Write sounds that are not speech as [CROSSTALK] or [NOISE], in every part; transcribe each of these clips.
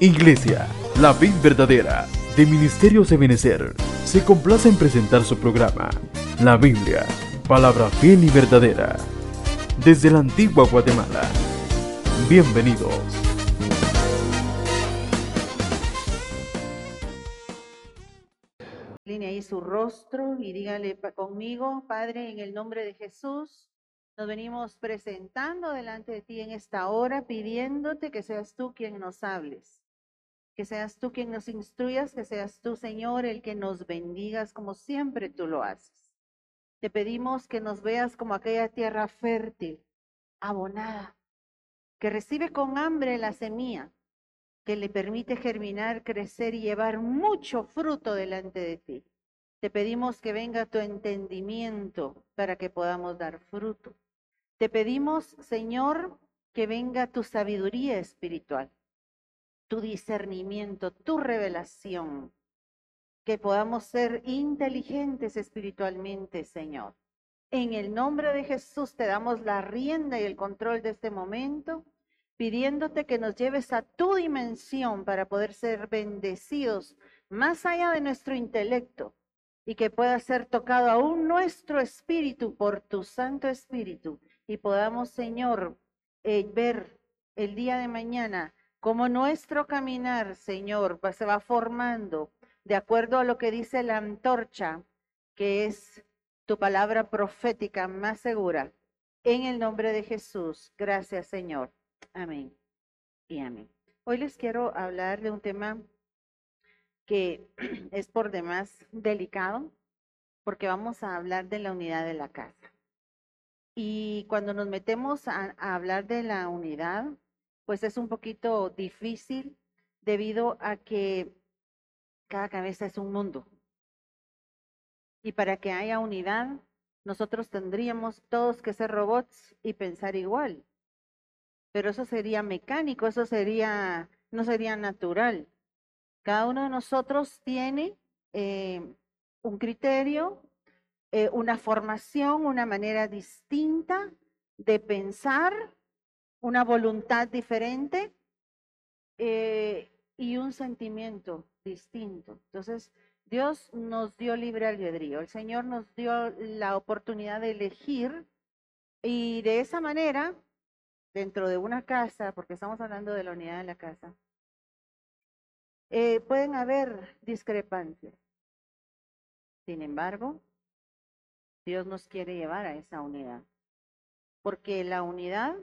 Iglesia, la vid verdadera, de Ministerios de Benecer, se complace en presentar su programa, La Biblia, palabra fiel y verdadera, desde la antigua Guatemala. Bienvenidos. Línea ahí su rostro y dígale conmigo, Padre, en el nombre de Jesús, nos venimos presentando delante de ti en esta hora, pidiéndote que seas tú quien nos hables que seas tú quien nos instruyas, que seas tú, Señor, el que nos bendigas como siempre tú lo haces. Te pedimos que nos veas como aquella tierra fértil, abonada, que recibe con hambre la semilla, que le permite germinar, crecer y llevar mucho fruto delante de ti. Te pedimos que venga tu entendimiento para que podamos dar fruto. Te pedimos, Señor, que venga tu sabiduría espiritual tu discernimiento, tu revelación, que podamos ser inteligentes espiritualmente, Señor. En el nombre de Jesús te damos la rienda y el control de este momento, pidiéndote que nos lleves a tu dimensión para poder ser bendecidos más allá de nuestro intelecto y que pueda ser tocado aún nuestro espíritu por tu Santo Espíritu y podamos, Señor, eh, ver el día de mañana como nuestro caminar, Señor, se va formando de acuerdo a lo que dice la antorcha, que es tu palabra profética más segura. En el nombre de Jesús, gracias Señor. Amén y amén. Hoy les quiero hablar de un tema que [CLEARS THROAT] es por demás delicado, porque vamos a hablar de la unidad de la casa. Y cuando nos metemos a, a hablar de la unidad, pues es un poquito difícil debido a que cada cabeza es un mundo. Y para que haya unidad, nosotros tendríamos todos que ser robots y pensar igual. Pero eso sería mecánico, eso sería, no sería natural. Cada uno de nosotros tiene eh, un criterio, eh, una formación, una manera distinta de pensar una voluntad diferente eh, y un sentimiento distinto. Entonces, Dios nos dio libre albedrío, el Señor nos dio la oportunidad de elegir y de esa manera, dentro de una casa, porque estamos hablando de la unidad de la casa, eh, pueden haber discrepancias. Sin embargo, Dios nos quiere llevar a esa unidad, porque la unidad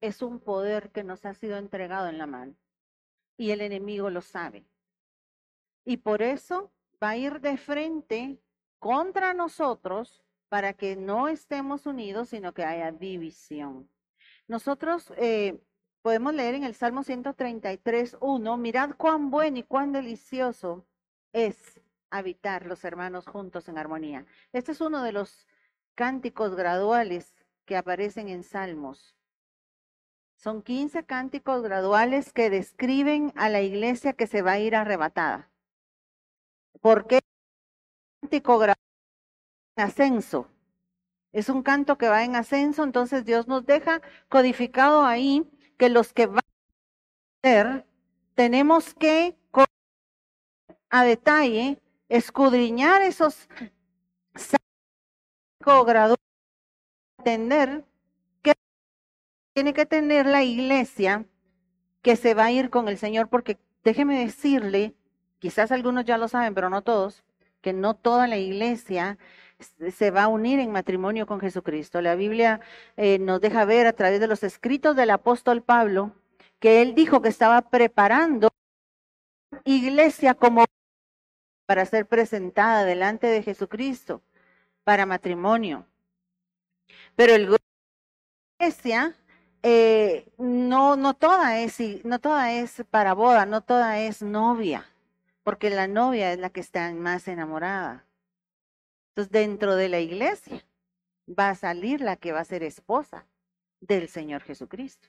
es un poder que nos ha sido entregado en la mano y el enemigo lo sabe. Y por eso va a ir de frente contra nosotros para que no estemos unidos, sino que haya división. Nosotros eh, podemos leer en el Salmo 133, 1, mirad cuán bueno y cuán delicioso es habitar los hermanos juntos en armonía. Este es uno de los cánticos graduales que aparecen en Salmos. Son 15 cánticos graduales que describen a la iglesia que se va a ir arrebatada. ¿Por qué cántico gradual en ascenso? Es un canto que va en ascenso, entonces Dios nos deja codificado ahí que los que van a ser, tenemos que a detalle escudriñar esos graduales, entender tiene que tener la iglesia que se va a ir con el Señor, porque déjeme decirle, quizás algunos ya lo saben, pero no todos, que no toda la iglesia se va a unir en matrimonio con Jesucristo. La Biblia eh, nos deja ver a través de los escritos del apóstol Pablo que él dijo que estaba preparando iglesia como para ser presentada delante de Jesucristo para matrimonio. Pero el iglesia eh, no, no toda es, no toda es para boda, no toda es novia, porque la novia es la que está más enamorada. Entonces, dentro de la iglesia va a salir la que va a ser esposa del Señor Jesucristo.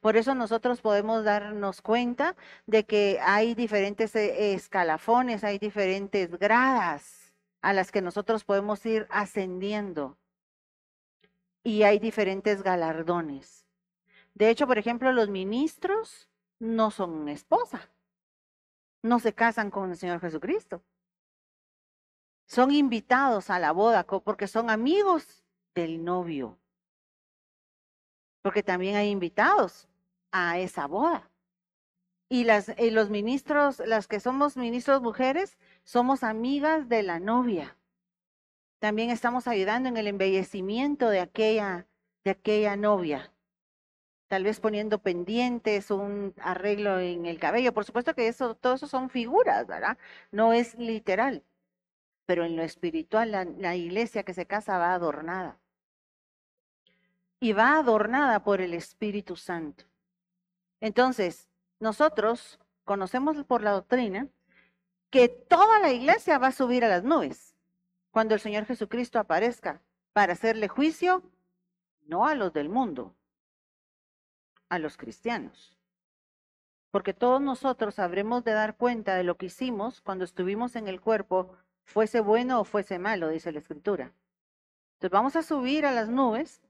Por eso nosotros podemos darnos cuenta de que hay diferentes eh, escalafones, hay diferentes gradas a las que nosotros podemos ir ascendiendo. Y hay diferentes galardones. De hecho, por ejemplo, los ministros no son esposa, no se casan con el Señor Jesucristo. Son invitados a la boda porque son amigos del novio. Porque también hay invitados a esa boda. Y las, y los ministros, las que somos ministros mujeres, somos amigas de la novia. También estamos ayudando en el embellecimiento de aquella, de aquella novia. Tal vez poniendo pendientes, un arreglo en el cabello. Por supuesto que eso, todo eso son figuras, ¿verdad? No es literal. Pero en lo espiritual, la, la iglesia que se casa va adornada. Y va adornada por el Espíritu Santo. Entonces, nosotros conocemos por la doctrina que toda la iglesia va a subir a las nubes cuando el Señor Jesucristo aparezca para hacerle juicio, no a los del mundo, a los cristianos. Porque todos nosotros habremos de dar cuenta de lo que hicimos cuando estuvimos en el cuerpo, fuese bueno o fuese malo, dice la Escritura. Entonces vamos a subir a las nubes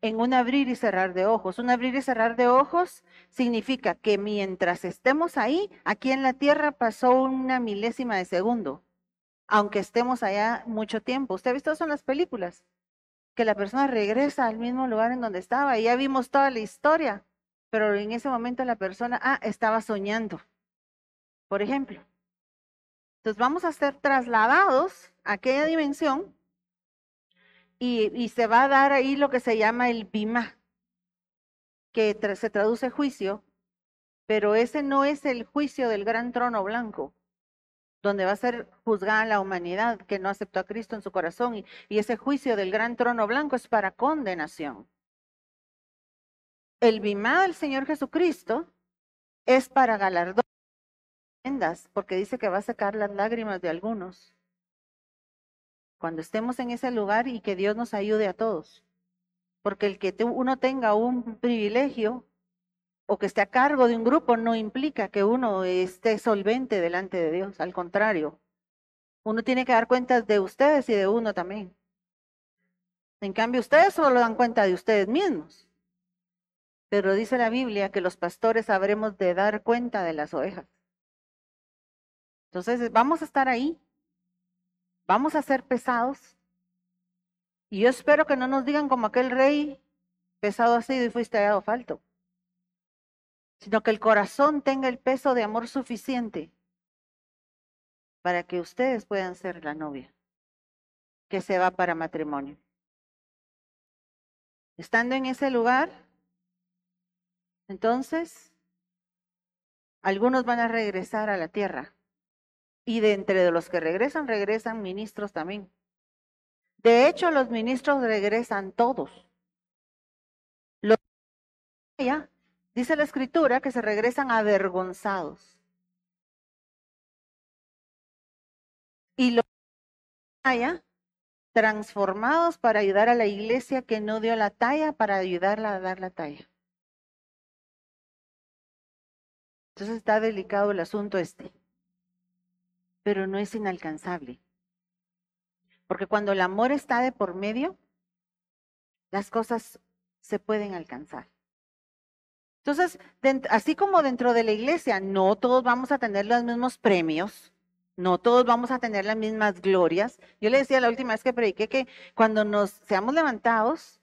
en un abrir y cerrar de ojos. Un abrir y cerrar de ojos significa que mientras estemos ahí, aquí en la tierra pasó una milésima de segundo, aunque estemos allá mucho tiempo. ¿Usted ha visto eso en las películas? Que la persona regresa al mismo lugar en donde estaba y ya vimos toda la historia, pero en ese momento la persona, ah, estaba soñando, por ejemplo. Entonces vamos a ser trasladados a aquella dimensión y, se va a dar ahí lo que se llama el bima, que se traduce juicio, pero ese no es el juicio del gran trono blanco, donde va a ser juzgada la humanidad que no aceptó a Cristo en su corazón, y, ese juicio del gran trono blanco es para condenación. El bima del Señor Jesucristo es para galardón, porque dice que va a sacar las lágrimas de algunos cuando estemos en ese lugar y que Dios nos ayude a todos. Porque el que uno tenga un privilegio o que esté a cargo de un grupo no implica que uno esté solvente delante de Dios, al contrario. Uno tiene que dar cuentas de ustedes y de uno también. En cambio, ustedes solo dan cuenta de ustedes mismos. Pero dice la Biblia que los pastores habremos de dar cuenta de las ovejas. Entonces, vamos a estar ahí vamos a ser pesados. Y yo espero que no nos digan como aquel rey, pesado así y fuiste hallado falto, sino que el corazón tenga el peso de amor suficiente para que ustedes puedan ser la novia que se va para matrimonio. Estando en ese lugar, entonces, algunos van a regresar a la tierra y de entre los que regresan, regresan ministros también. De hecho, los ministros regresan todos. Los dice la escritura que se regresan avergonzados. Y los allá transformados para ayudar a la iglesia que no dio la talla, para ayudarla a dar la talla. Entonces está delicado el asunto este pero no es inalcanzable. Porque cuando el amor está de por medio, las cosas se pueden alcanzar. Entonces, así como dentro de la iglesia, no todos vamos a tener los mismos premios, no todos vamos a tener las mismas glorias. Yo le decía la última vez que prediqué que cuando nos seamos levantados,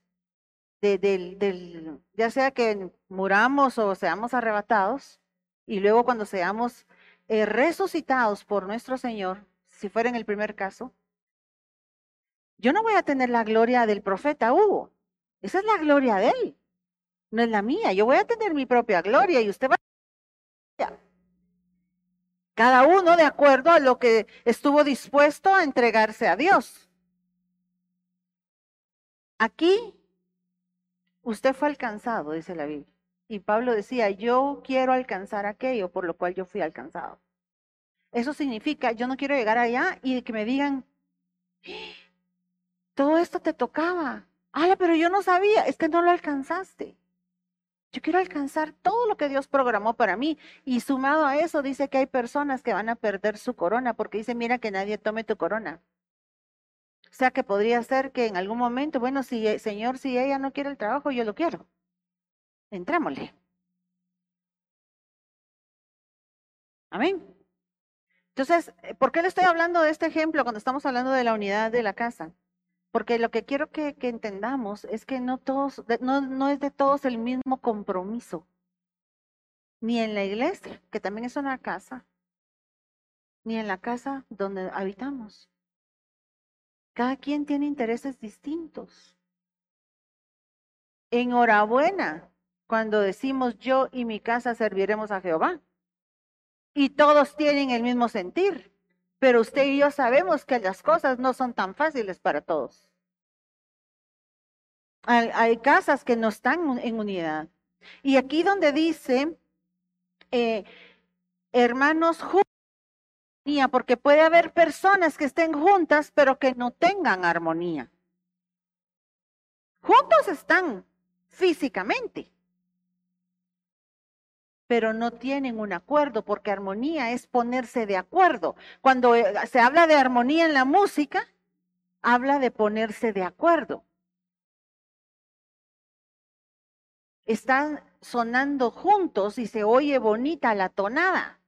ya sea que muramos o seamos arrebatados, y luego cuando seamos eh, resucitados por nuestro Señor, si fuera en el primer caso, yo no voy a tener la gloria del profeta Hugo. Esa es la gloria de él, no es la mía. Yo voy a tener mi propia gloria y usted va a... Cada uno de acuerdo a lo que estuvo dispuesto a entregarse a Dios. Aquí usted fue alcanzado, dice la Biblia. Y Pablo decía, yo quiero alcanzar aquello por lo cual yo fui alcanzado. Eso significa, yo no quiero llegar allá y que me digan, todo esto te tocaba. Ah, pero yo no sabía, es que no lo alcanzaste. Yo quiero alcanzar todo lo que Dios programó para mí. Y sumado a eso, dice que hay personas que van a perder su corona porque dice, mira que nadie tome tu corona. O sea que podría ser que en algún momento, bueno, si eh, Señor, si ella no quiere el trabajo, yo lo quiero. Entrémosle. Amén. Entonces, eh, ¿por qué le estoy hablando de este ejemplo cuando estamos hablando de la unidad de la casa? Porque lo que quiero que, entendamos es que no, todos, no, no es de todos el mismo compromiso. Ni en la iglesia, que también es una casa, ni en la casa donde habitamos. Cada quien tiene intereses distintos. Enhorabuena cuando decimos yo y mi casa serviremos a Jehová. Y todos tienen el mismo sentir. Pero usted y yo sabemos que las cosas no son tan fáciles para todos. Hay, casas que no están en unidad. Y aquí donde dice, eh, hermanos juntos, porque puede haber personas que estén juntas, pero que no tengan armonía. Juntos están físicamente, pero no tienen un acuerdo, porque armonía es ponerse de acuerdo. Cuando eh, se habla de armonía en la música, habla de ponerse de acuerdo. Están sonando juntos y se oye bonita la tonada.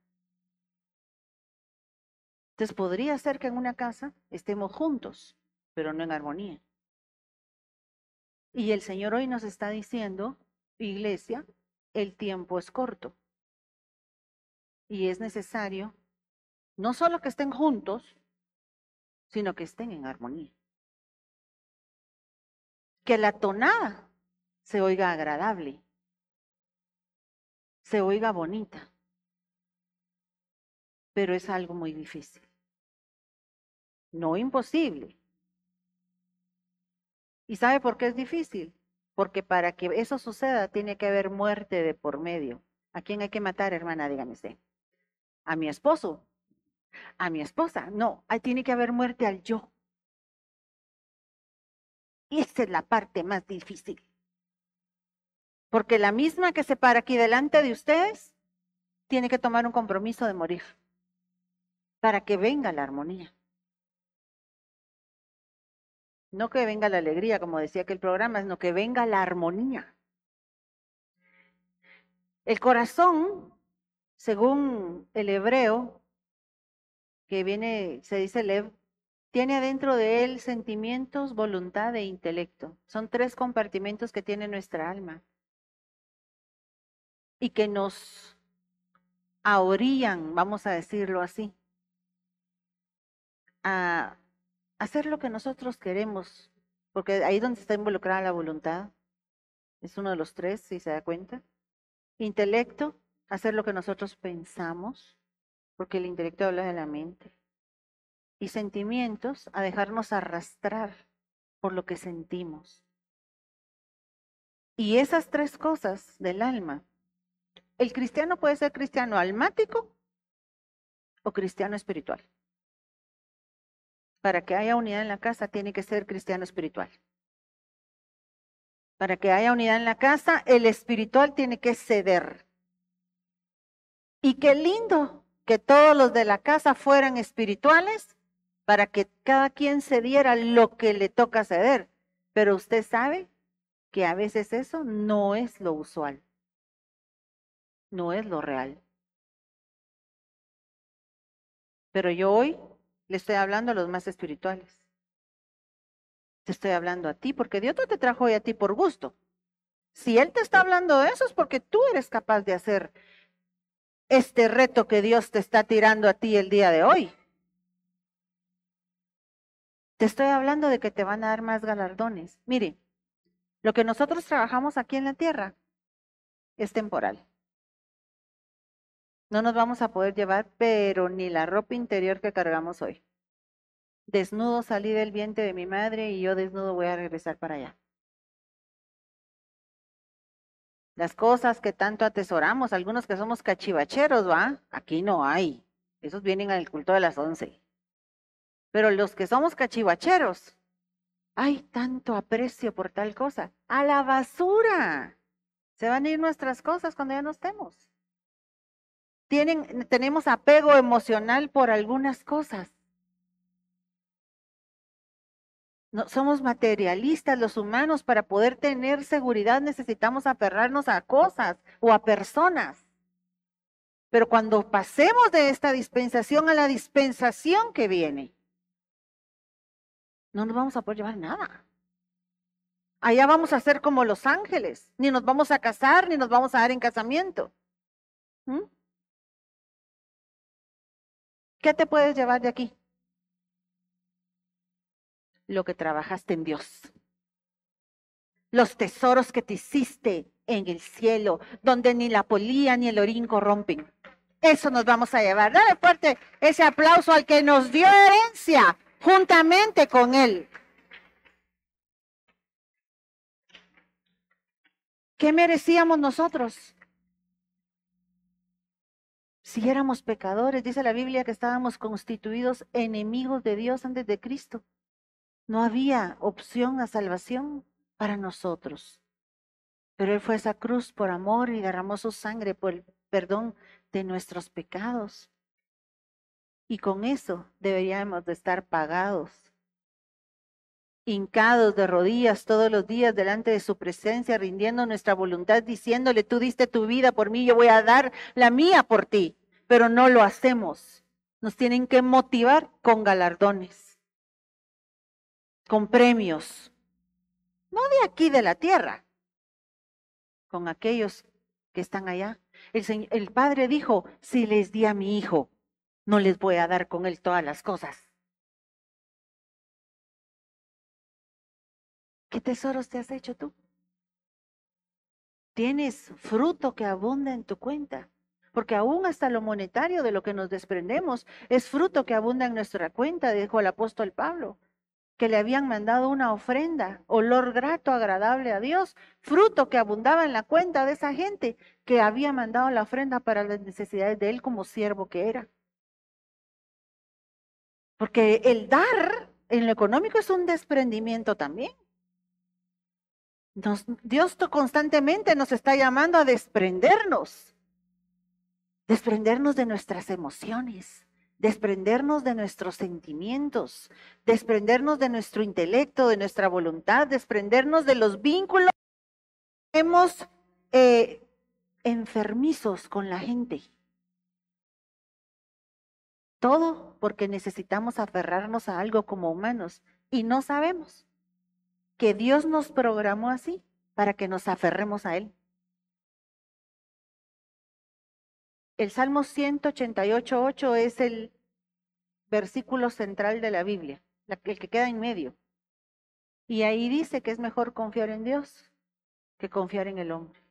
Entonces podría ser que en una casa estemos juntos, pero no en armonía. Y el Señor hoy nos está diciendo, iglesia, el tiempo es corto. Y es necesario no solo que estén juntos, sino que estén en armonía. Que la tonada se oiga agradable, se oiga bonita, pero es algo muy difícil. No imposible. ¿Y sabe por qué es difícil? Porque para que eso suceda tiene que haber muerte de por medio. ¿A quién hay que matar, hermana? Dígame usted. A mi esposo. A mi esposa. No, ahí tiene que haber muerte al yo. Y esa es la parte más difícil. Porque la misma que se para aquí delante de ustedes tiene que tomar un compromiso de morir para que venga la armonía. No que venga la alegría, como decía que el programa, sino que venga la armonía. El corazón, según el hebreo, que viene, se dice Lev, tiene adentro de él sentimientos, voluntad e intelecto. Son tres compartimentos que tiene nuestra alma y que nos ahorían, vamos a decirlo así, a hacer lo que nosotros queremos, porque ahí donde está involucrada la voluntad, es uno de los tres, si se da cuenta. Intelecto, hacer lo que nosotros pensamos, porque el intelecto habla de la mente. Y sentimientos, a dejarnos arrastrar por lo que sentimos. Y esas tres cosas del alma, el cristiano puede ser cristiano almático o cristiano espiritual para que haya unidad en la casa, tiene que ser cristiano espiritual. Para que haya unidad en la casa, el espiritual tiene que ceder. Y qué lindo que todos los de la casa fueran espirituales para que cada quien cediera lo que le toca ceder. Pero usted sabe que a veces eso no es lo usual, no es lo real. Pero yo hoy le estoy hablando a los más espirituales. Te estoy hablando a ti porque Dios no te trajo hoy a ti por gusto. Si Él te está hablando de eso es porque tú eres capaz de hacer este reto que Dios te está tirando a ti el día de hoy. Te estoy hablando de que te van a dar más galardones. Mire, lo que nosotros trabajamos aquí en la tierra es temporal. No nos vamos a poder llevar, pero ni la ropa interior que cargamos hoy. Desnudo salí del vientre de mi madre y yo desnudo voy a regresar para allá. Las cosas que tanto atesoramos, algunos que somos cachivacheros, ¿va? Aquí no hay. Esos vienen al culto de las once. Pero los que somos cachivacheros, hay tanto aprecio por tal cosa. A la basura. Se van a ir nuestras cosas cuando ya no estemos tenemos apego emocional por algunas cosas. Somos materialistas los humanos, para poder tener seguridad necesitamos aferrarnos a cosas o a personas. Pero cuando pasemos de esta dispensación a la dispensación que viene, no nos vamos a poder llevar nada. Allá vamos a ser como los ángeles, ni nos vamos a casar, ni nos vamos a dar en casamiento. ¿Mm? ¿Qué te puedes llevar de aquí? Lo que trabajaste en Dios. Los tesoros que te hiciste en el cielo, donde ni la polía ni el orín corrompen. Eso nos vamos a llevar. Dale fuerte ese aplauso al que nos dio herencia juntamente con Él. ¿Qué merecíamos nosotros? Si éramos pecadores, dice la Biblia que estábamos constituidos enemigos de Dios antes de Cristo. No había opción a salvación para nosotros. Pero Él fue a esa cruz por amor y derramó su sangre por el perdón de nuestros pecados. Y con eso deberíamos de estar pagados, hincados de rodillas todos los días delante de su presencia, rindiendo nuestra voluntad, diciéndole, tú diste tu vida por mí, yo voy a dar la mía por ti, pero no lo hacemos. Nos tienen que motivar con galardones, con premios, no de aquí de la tierra, con aquellos que están allá. El, Padre dijo, si les di a mi hijo, no les voy a dar con él todas las cosas. ¿Qué tesoros te has hecho tú? Tienes fruto que abunda en tu cuenta, porque aún hasta lo monetario de lo que nos desprendemos es fruto que abunda en nuestra cuenta, dijo el apóstol Pablo, que le habían mandado una ofrenda, olor grato, agradable a Dios, fruto que abundaba en la cuenta de esa gente que había mandado la ofrenda para las necesidades de él como siervo que era. Porque el dar en lo económico es un desprendimiento también. Dios constantemente nos está llamando a desprendernos, desprendernos de nuestras emociones, desprendernos de nuestros sentimientos, desprendernos de nuestro intelecto, de nuestra voluntad, desprendernos de los vínculos que eh, enfermizos con la gente. Todo porque necesitamos aferrarnos a algo como humanos y no sabemos que Dios nos programó así para que nos aferremos a Él. El Salmo 188.8 es el versículo central de la Biblia, el que queda en medio. Y ahí dice que es mejor confiar en Dios que confiar en el hombre.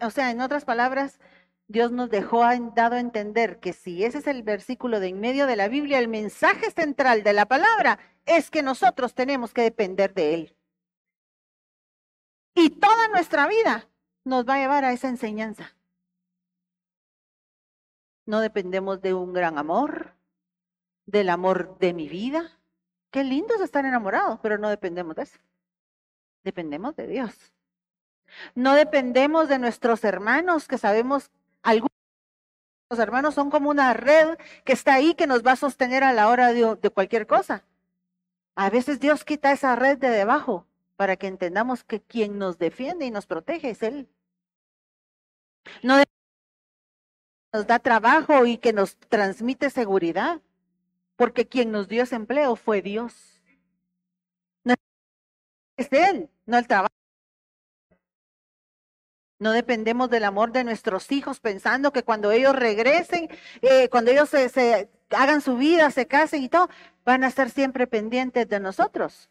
o sea, en otras palabras, Dios nos dejó dado a entender que si ese es el versículo de en medio de la Biblia, el mensaje central de la palabra es que nosotros tenemos que depender de Él. Y toda nuestra vida nos va a llevar a esa enseñanza. No dependemos de un gran amor, del amor de mi vida. Qué lindo es estar enamorado, pero no dependemos de eso. Dependemos de Dios. No dependemos de nuestros hermanos que sabemos algunos hermanos son como una red que está ahí que nos va a sostener a la hora de, de, cualquier cosa. A veces Dios quita esa red de debajo para que entendamos que quien nos defiende y nos protege es Él. No nos da trabajo y que nos transmite seguridad, porque quien nos dio ese empleo fue Dios. No es Él, no el trabajo. No dependemos del amor de nuestros hijos pensando que cuando ellos regresen, eh, cuando ellos se, hagan su vida, se casen y todo, van a estar siempre pendientes de nosotros.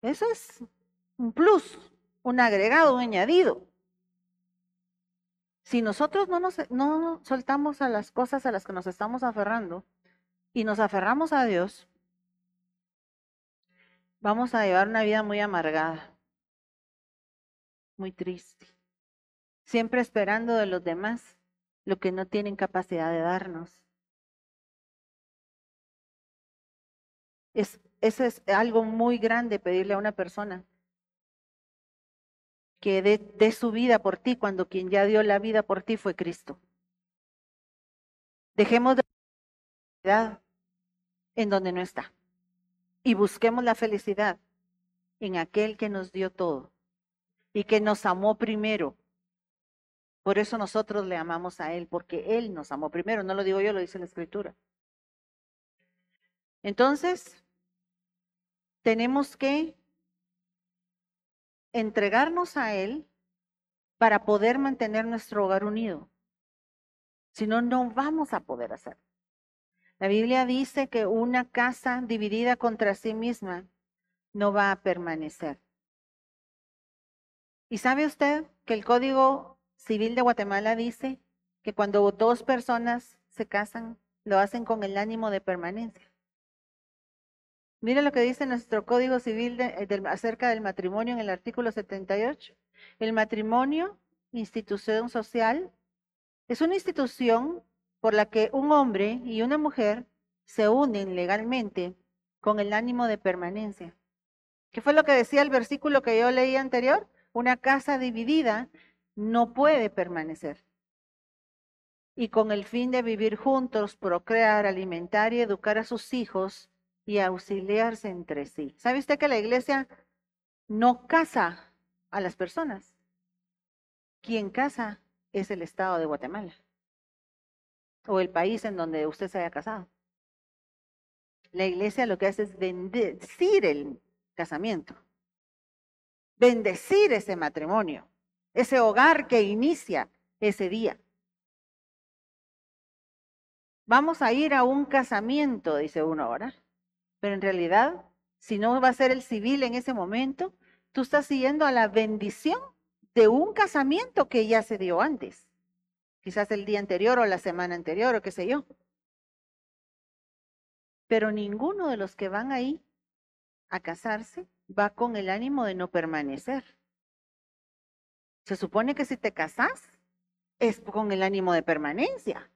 Eso es un plus, un agregado, un añadido. Si nosotros no nos no soltamos a las cosas a las que nos estamos aferrando y nos aferramos a Dios, vamos a llevar una vida muy amargada muy triste. Siempre esperando de los demás lo que no tienen capacidad de darnos. Es, eso es algo muy grande pedirle a una persona que dé, su vida por ti cuando quien ya dio la vida por ti fue Cristo. Dejemos de felicidad en donde no está y busquemos la felicidad en aquel que nos dio todo y que nos amó primero Por eso nosotros le amamos a Él, porque Él nos amó primero. No lo digo yo, lo dice la Escritura. Entonces, tenemos que entregarnos a Él para poder mantener nuestro hogar unido. Si no, no vamos a poder hacerlo. La Biblia dice que una casa dividida contra sí misma no va a permanecer. ¿Y sabe usted que el Código Civil de Guatemala dice que cuando dos personas se casan, lo hacen con el ánimo de permanencia? Mire lo que dice nuestro Código Civil de, acerca del matrimonio en el artículo 78. El matrimonio, institución social, es una institución por la que un hombre y una mujer se unen legalmente con el ánimo de permanencia. ¿Qué fue lo que decía el versículo que yo leí anterior? Una casa dividida no puede permanecer. Y con el fin de vivir juntos, procrear, alimentar y educar a sus hijos y auxiliarse entre sí. ¿Sabe usted que la iglesia no casa a las personas? Quien casa es el Estado de Guatemala o el país en donde usted se haya casado. La iglesia lo que hace es bendecir el casamiento, bendecir ese matrimonio, ese hogar que inicia ese día. Vamos a ir a un casamiento, dice uno ahora, pero en realidad, si no va a ser el civil en ese momento, tú estás siguiendo a la bendición de un casamiento que ya se dio antes, quizás el día anterior o la semana anterior o qué sé yo. Pero ninguno de los que van ahí a casarse va con el ánimo de no permanecer. Se supone que si te casas es con el ánimo de permanencia.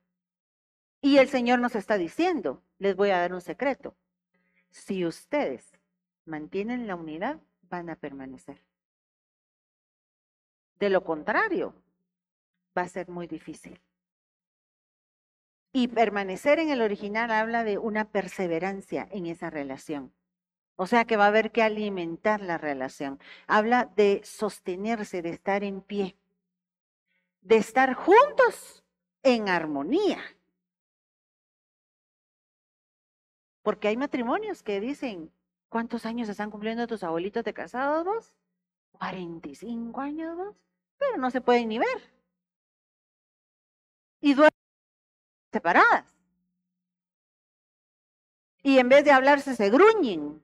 Y el Señor nos está diciendo, les voy a dar un secreto. Si ustedes mantienen la unidad, van a permanecer. De lo contrario, va a ser muy difícil. Y permanecer en el original habla de una perseverancia en esa relación. O sea que va a haber que alimentar la relación. Habla de sostenerse, de estar en pie, de estar juntos en armonía. Porque hay matrimonios que dicen, ¿cuántos años están cumpliendo tus abuelitos de casados vos? 45 años vos, pero no se pueden ni ver. Y duermen separadas. Y en vez de hablarse se gruñen.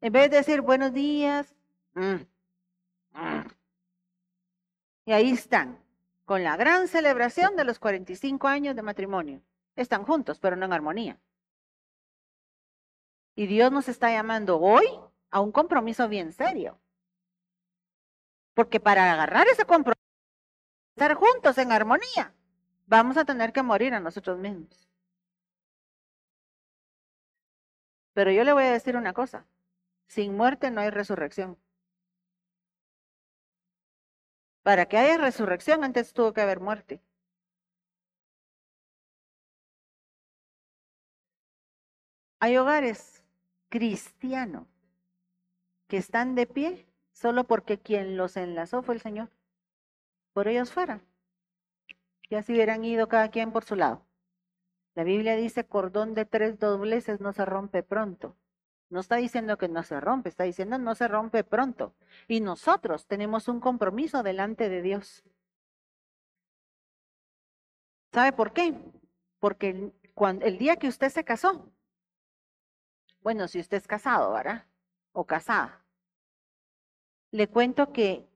En vez de decir buenos días, mm, mm. y ahí están, con la gran celebración de los 45 años de matrimonio. Están juntos, pero no en armonía. Y Dios nos está llamando hoy a un compromiso bien serio. Porque para agarrar ese compromiso, estar juntos en armonía, vamos a tener que morir a nosotros mismos. Pero yo le voy a decir una cosa. Sin muerte no hay resurrección. Para que haya resurrección antes tuvo que haber muerte. Hay hogares cristianos que están de pie solo porque quien los enlazó fue el Señor. Por ellos fuera. Ya se hubieran ido cada quien por su lado. La Biblia dice cordón de tres dobleces no se rompe pronto. No está diciendo que no se rompe, está diciendo no se rompe pronto. Y nosotros tenemos un compromiso delante de Dios. ¿Sabe por qué? Porque cuando, el día que usted se casó, bueno, si usted es casado, ¿verdad? O casada, le cuento que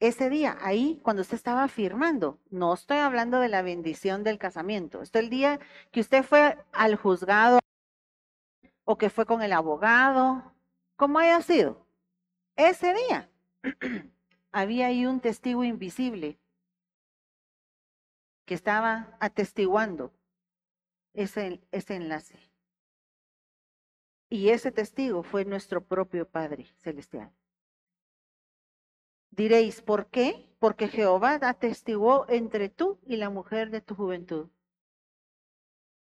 ese día, ahí, cuando usted estaba firmando, no estoy hablando de la bendición del casamiento, esto el día que usted fue al juzgado o que fue con el abogado, como haya sido. Ese día [CLEARS THROAT] había ahí un testigo invisible que estaba atestiguando ese, ese enlace. Y ese testigo fue nuestro propio Padre Celestial. Diréis, ¿por qué? Porque Jehová atestiguó entre tú y la mujer de tu juventud.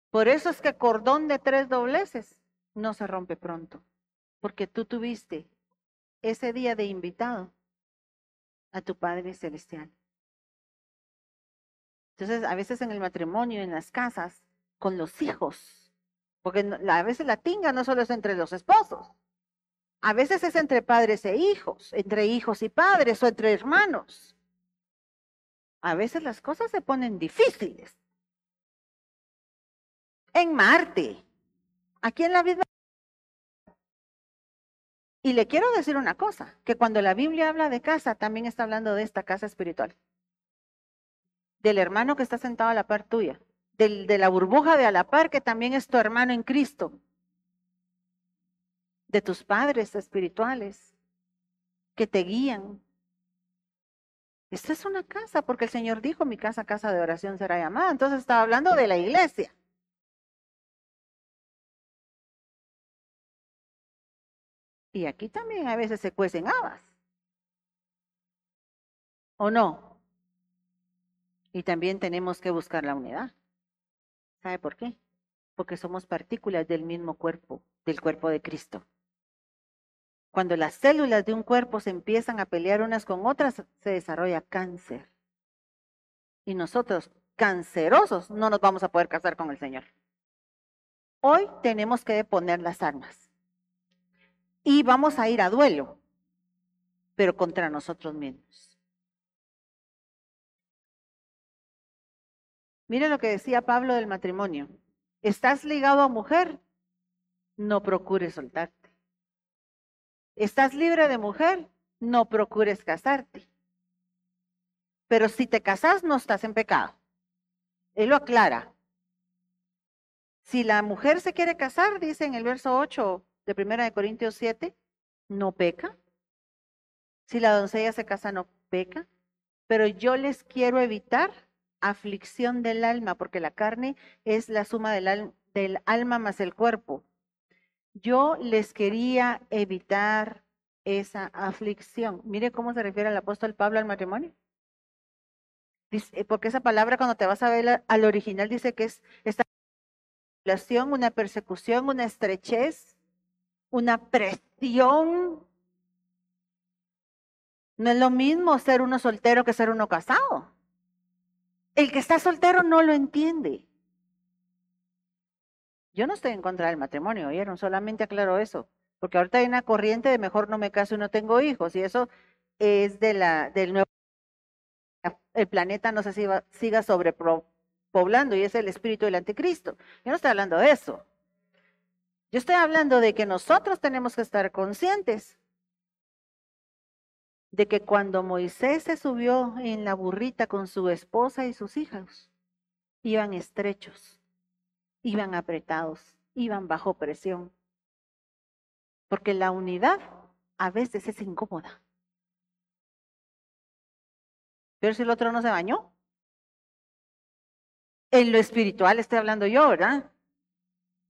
Por eso es que cordón de tres dobleces no se rompe pronto, porque tú tuviste ese día de invitado a tu Padre Celestial. Entonces, a veces en el matrimonio, en las casas, con los hijos, porque a veces la tinga no solo es entre los esposos, a veces es entre padres e hijos, entre hijos y padres o entre hermanos. A veces las cosas se ponen difíciles. En Marte, aquí en la vida. Y le quiero decir una cosa, que cuando la Biblia habla de casa, también está hablando de esta casa espiritual. Del hermano que está sentado a la par tuya, del, de la burbuja de a la par que también es tu hermano en Cristo, de tus padres espirituales que te guían. Esta es una casa, porque el Señor dijo, mi casa, casa de oración será llamada. Entonces estaba hablando de la iglesia. Y aquí también a veces se cuecen habas. ¿O no? Y también tenemos que buscar la unidad. ¿Sabe por qué? Porque somos partículas del mismo cuerpo, del cuerpo de Cristo. Cuando las células de un cuerpo se empiezan a pelear unas con otras, se desarrolla cáncer. Y nosotros, cancerosos, no nos vamos a poder casar con el Señor. Hoy tenemos que poner las armas. Y vamos a ir a duelo, pero contra nosotros mismos. Mire lo que decía Pablo del matrimonio. ¿Estás ligado a mujer? No procures soltarte. ¿Estás libre de mujer? No procures casarte. Pero si te casas, no estás en pecado. Él lo aclara. Si la mujer se quiere casar, dice en el verso 8 de 1 de Corintios 7, no peca. Si la doncella se casa, no peca. Pero yo les quiero evitar aflicción del alma, porque la carne es la suma del, del alma más el cuerpo. Yo les quería evitar esa aflicción. Mire cómo se refiere el apóstol Pablo al matrimonio. Porque esa palabra cuando te vas a ver al original dice que es esta una persecución, una estrechez, una presión. No es lo mismo ser uno soltero que ser uno casado. El que está soltero no lo entiende. Yo no estoy en contra del matrimonio, ¿oyeron? Solamente aclaro eso. Porque ahorita hay una corriente de mejor no me caso y no tengo hijos. Y eso es de la, del nuevo. El planeta no se siga, siga sobrepoblando y es el espíritu del anticristo. Yo no estoy hablando de eso. Yo estoy hablando de que nosotros tenemos que estar conscientes de que cuando Moisés se subió en la burrita con su esposa y sus hijos, iban estrechos iban apretados, iban bajo presión. Porque la unidad a veces es incómoda. Pero si el otro no se bañó. En lo espiritual estoy hablando yo, ¿verdad?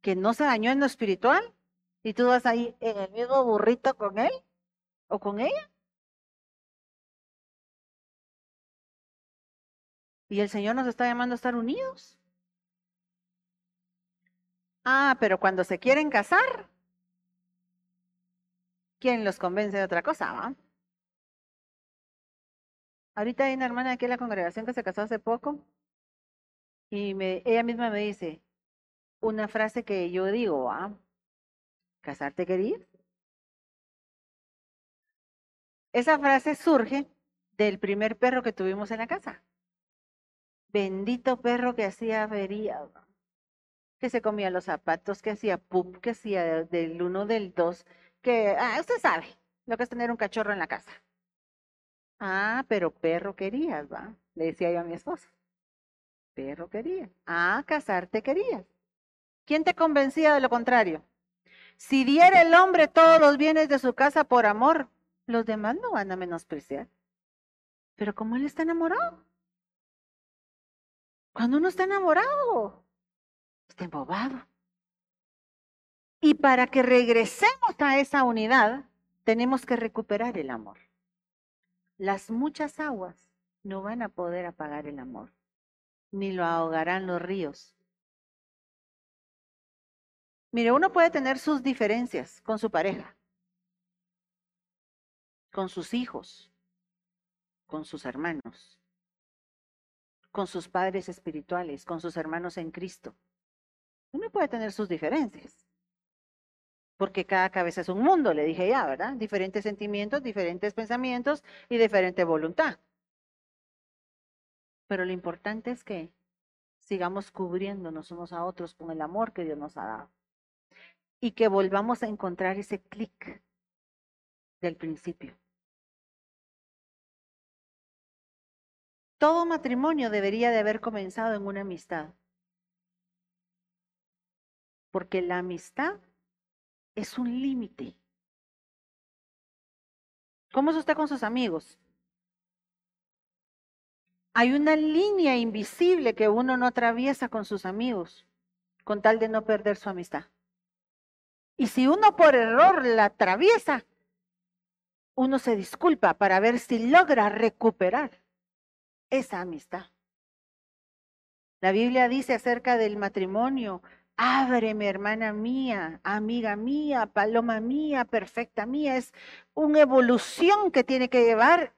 Que no se bañó en lo espiritual y tú vas ahí en el mismo burrito con él o con ella. Y el Señor nos está llamando a estar unidos. Ah, pero cuando se quieren casar, ¿quién los convence de otra cosa? Va? Ahorita hay una hermana aquí en la congregación que se casó hace poco y ella misma me dice una frase que yo digo. ¿Casarte querías? Esa frase surge del primer perro que tuvimos en la casa. Bendito perro que hacía averías que se comía los zapatos, que hacía pup, que hacía del uno, del dos, que, ah, usted sabe lo que es tener un cachorro en la casa. Ah, pero perro querías, ¿va? Le decía yo a mi esposa. Perro querías. Ah, casarte querías. ¿Quién te convencía de lo contrario? Si diera el hombre todos los bienes de su casa por amor, los demás no van a menospreciar. Pero como él está enamorado. Cuando uno está enamorado, está embobado. Y para que regresemos a esa unidad, tenemos que recuperar el amor. Las muchas aguas no van a poder apagar el amor, ni lo ahogarán los ríos. Mire, uno puede tener sus diferencias con su pareja, con sus hijos, con sus hermanos, con sus padres espirituales, con sus hermanos en Cristo. Uno puede tener sus diferencias, porque cada cabeza es un mundo, le dije ya, ¿verdad? Diferentes sentimientos, diferentes pensamientos y diferente voluntad. Pero lo importante es que sigamos cubriéndonos unos a otros con el amor que Dios nos ha dado. Y que volvamos a encontrar ese clic del principio. Todo matrimonio debería de haber comenzado en una amistad. Porque la amistad es un límite. ¿Cómo es usted con sus amigos? Hay una línea invisible que uno no atraviesa con sus amigos con tal de no perder su amistad. Y si uno por error la atraviesa, uno se disculpa para ver si logra recuperar esa amistad. La Biblia dice acerca del matrimonio, ábreme hermana mía, amiga mía, paloma mía, perfecta mía. Es una evolución que tiene que llevar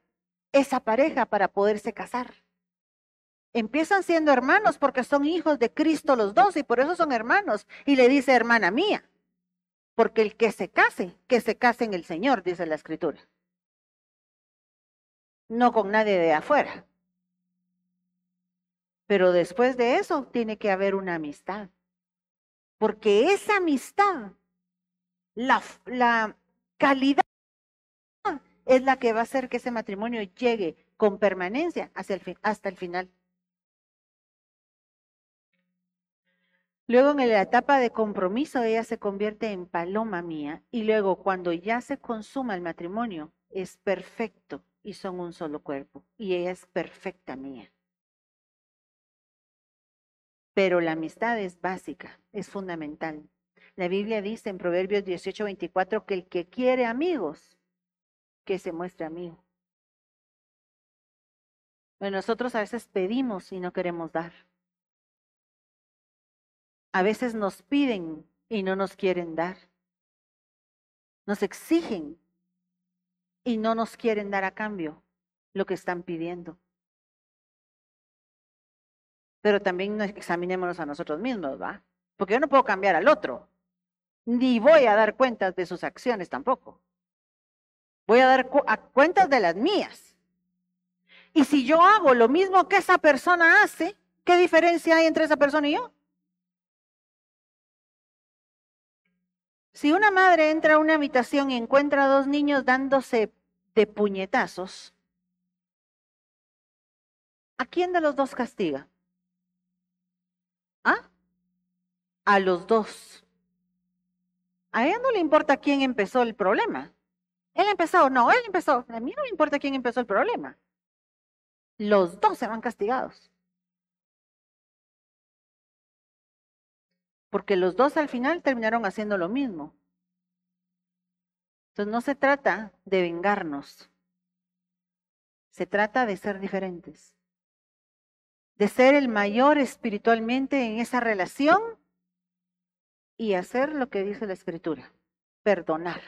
esa pareja para poderse casar. Empiezan siendo hermanos porque son hijos de Cristo los dos y por eso son hermanos. Y le dice hermana mía, porque el que se case, que se case en el Señor, dice la escritura. No con nadie de afuera. Pero después de eso tiene que haber una amistad. Porque esa amistad, la, la calidad es la que va a hacer que ese matrimonio llegue con permanencia el hasta el final. Luego en la etapa de compromiso ella se convierte en paloma mía y luego cuando ya se consuma el matrimonio es perfecto y son un solo cuerpo y ella es perfecta mía. Pero la amistad es básica, es fundamental. La Biblia dice en Proverbios 18:24 que el que quiere amigos, que se muestre amigo. Bueno, nosotros a veces pedimos y no queremos dar. A veces nos piden y no nos quieren dar. Nos exigen y no nos quieren dar a cambio lo que están pidiendo. Pero también examinémonos a nosotros mismos, ¿va? Porque yo no puedo cambiar al otro, ni voy a dar cuentas de sus acciones tampoco. Voy a dar cuentas de las mías. Y si yo hago lo mismo que esa persona hace, ¿qué diferencia hay entre esa persona y yo? Si una madre entra a una habitación y encuentra a dos niños dándose de puñetazos, ¿a quién de los dos castiga? ¿Ah? A los dos. A ella no le importa quién empezó el problema. Él empezó, no, él empezó. A mí no me importa quién empezó el problema. Los dos se van castigados. porque los dos al final terminaron haciendo lo mismo. Entonces no se trata de vengarnos, se trata de ser diferentes, de ser el mayor espiritualmente en esa relación y hacer lo que dice la escritura, perdonar.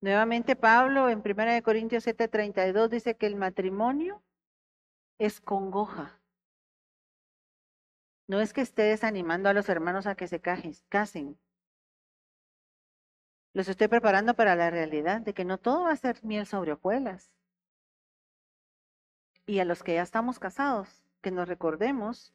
Nuevamente Pablo en 1 Corintios 7:32 dice que el matrimonio es congoja. No es que esté desanimando a los hermanos a que se casen. Los estoy preparando para la realidad de que no todo va a ser miel sobre hojuelas. Y a los que ya estamos casados, que nos recordemos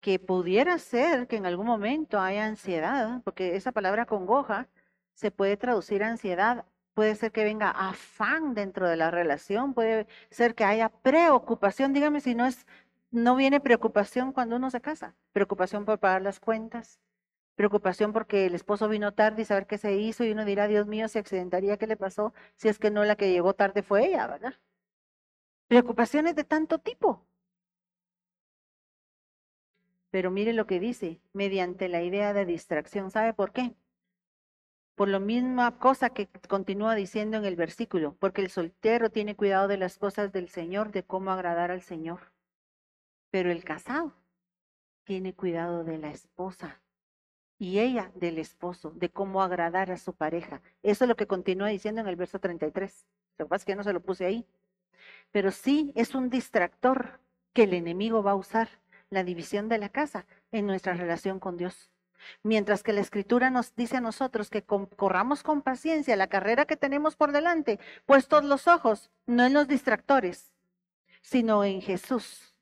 que pudiera ser que en algún momento haya ansiedad, porque esa palabra congoja se puede traducir a ansiedad, puede ser que venga afán dentro de la relación, puede ser que haya preocupación, dígame si no es no viene preocupación cuando uno se casa, preocupación por pagar las cuentas, preocupación porque el esposo vino tarde y saber qué se hizo y uno dirá, Dios mío, se accidentaría, ¿qué le pasó? Si es que no la que llegó tarde fue ella, ¿verdad? Preocupaciones de tanto tipo. Pero mire lo que dice, mediante la idea de distracción. ¿Sabe por qué? Por lo misma cosa que continúa diciendo en el versículo, porque el soltero tiene cuidado de las cosas del Señor, de cómo agradar al Señor. Pero el casado tiene cuidado de la esposa y ella del esposo, de cómo agradar a su pareja. Eso es lo que continúa diciendo en el verso 33. Lo que pasa es que no se lo puse ahí. pero sí es un distractor que el enemigo va a usar, la división de la casa en nuestra relación con Dios. Mientras que la escritura nos dice a nosotros que corramos con paciencia la carrera que tenemos por delante, puestos los ojos no en los distractores, sino en Jesús,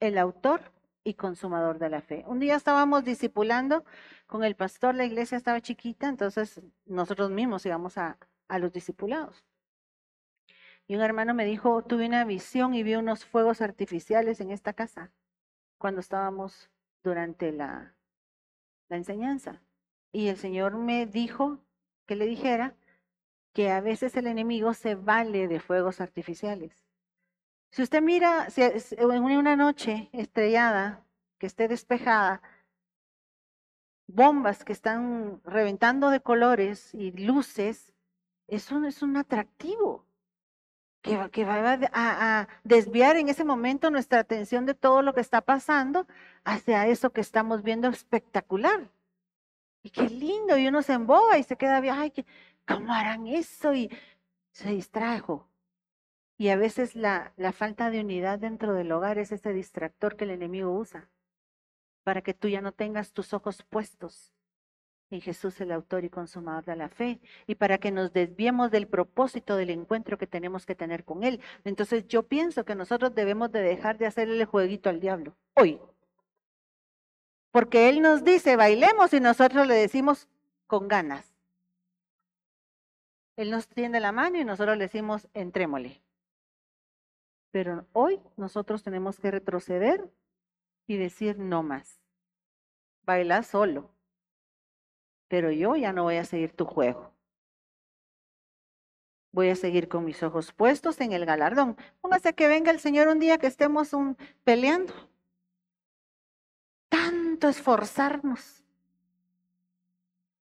el autor y consumador de la fe. Un día estábamos discipulando con el pastor, la iglesia estaba chiquita, entonces nosotros mismos íbamos a, a los discipulados. Y un hermano me dijo, tuve una visión y vi unos fuegos artificiales en esta casa cuando estábamos durante la, enseñanza. Y el Señor me dijo que le dijera que a veces el enemigo se vale de fuegos artificiales. Si usted mira si en una noche estrellada, que esté despejada, bombas que están reventando de colores y luces, eso es un atractivo que, va, a, desviar en ese momento nuestra atención de todo lo que está pasando hacia eso que estamos viendo espectacular. Y qué lindo, y uno se emboba y se queda, ay, ¿cómo harán eso? Y se distrajo. Y a veces la falta de unidad dentro del hogar es ese distractor que el enemigo usa para que tú ya no tengas tus ojos puestos en Jesús el autor y consumador de la fe y para que nos desviemos del propósito del encuentro que tenemos que tener con Él. Entonces yo pienso que nosotros debemos de dejar de hacerle el jueguito al diablo hoy. Porque Él nos dice, bailemos y nosotros le decimos con ganas. Él nos tiende la mano y nosotros le decimos, entrémosle. Pero hoy nosotros tenemos que retroceder y decir no más. Baila solo. Pero yo ya no voy a seguir tu juego. Voy a seguir con mis ojos puestos en el galardón. Póngase que venga el Señor un día que estemos peleando. Tanto esforzarnos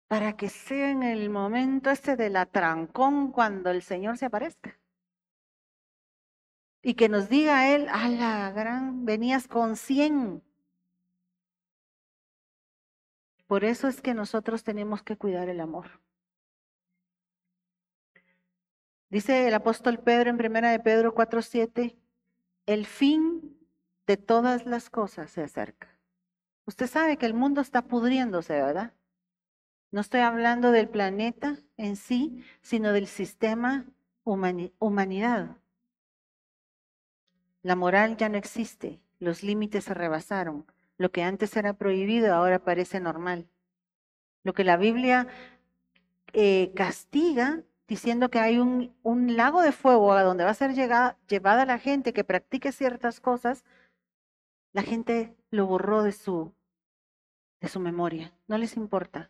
para que sea en el momento este de la trancón cuando el Señor se aparezca y que nos diga él, a la gran, venías con 100. Por eso es que nosotros tenemos que cuidar el amor. Dice el apóstol Pedro en primera de Pedro 4:7, el fin de todas las cosas se acerca. Usted sabe que el mundo está pudriéndose, ¿verdad? No estoy hablando del planeta en sí, sino del sistema humanidad. La moral ya no existe, los límites se rebasaron. Lo que antes era prohibido ahora parece normal. Lo que la Biblia eh, castiga diciendo que hay un, lago de fuego a donde va a ser llevada la gente que practique ciertas cosas, la gente lo borró de su, de su memoria. No les importa.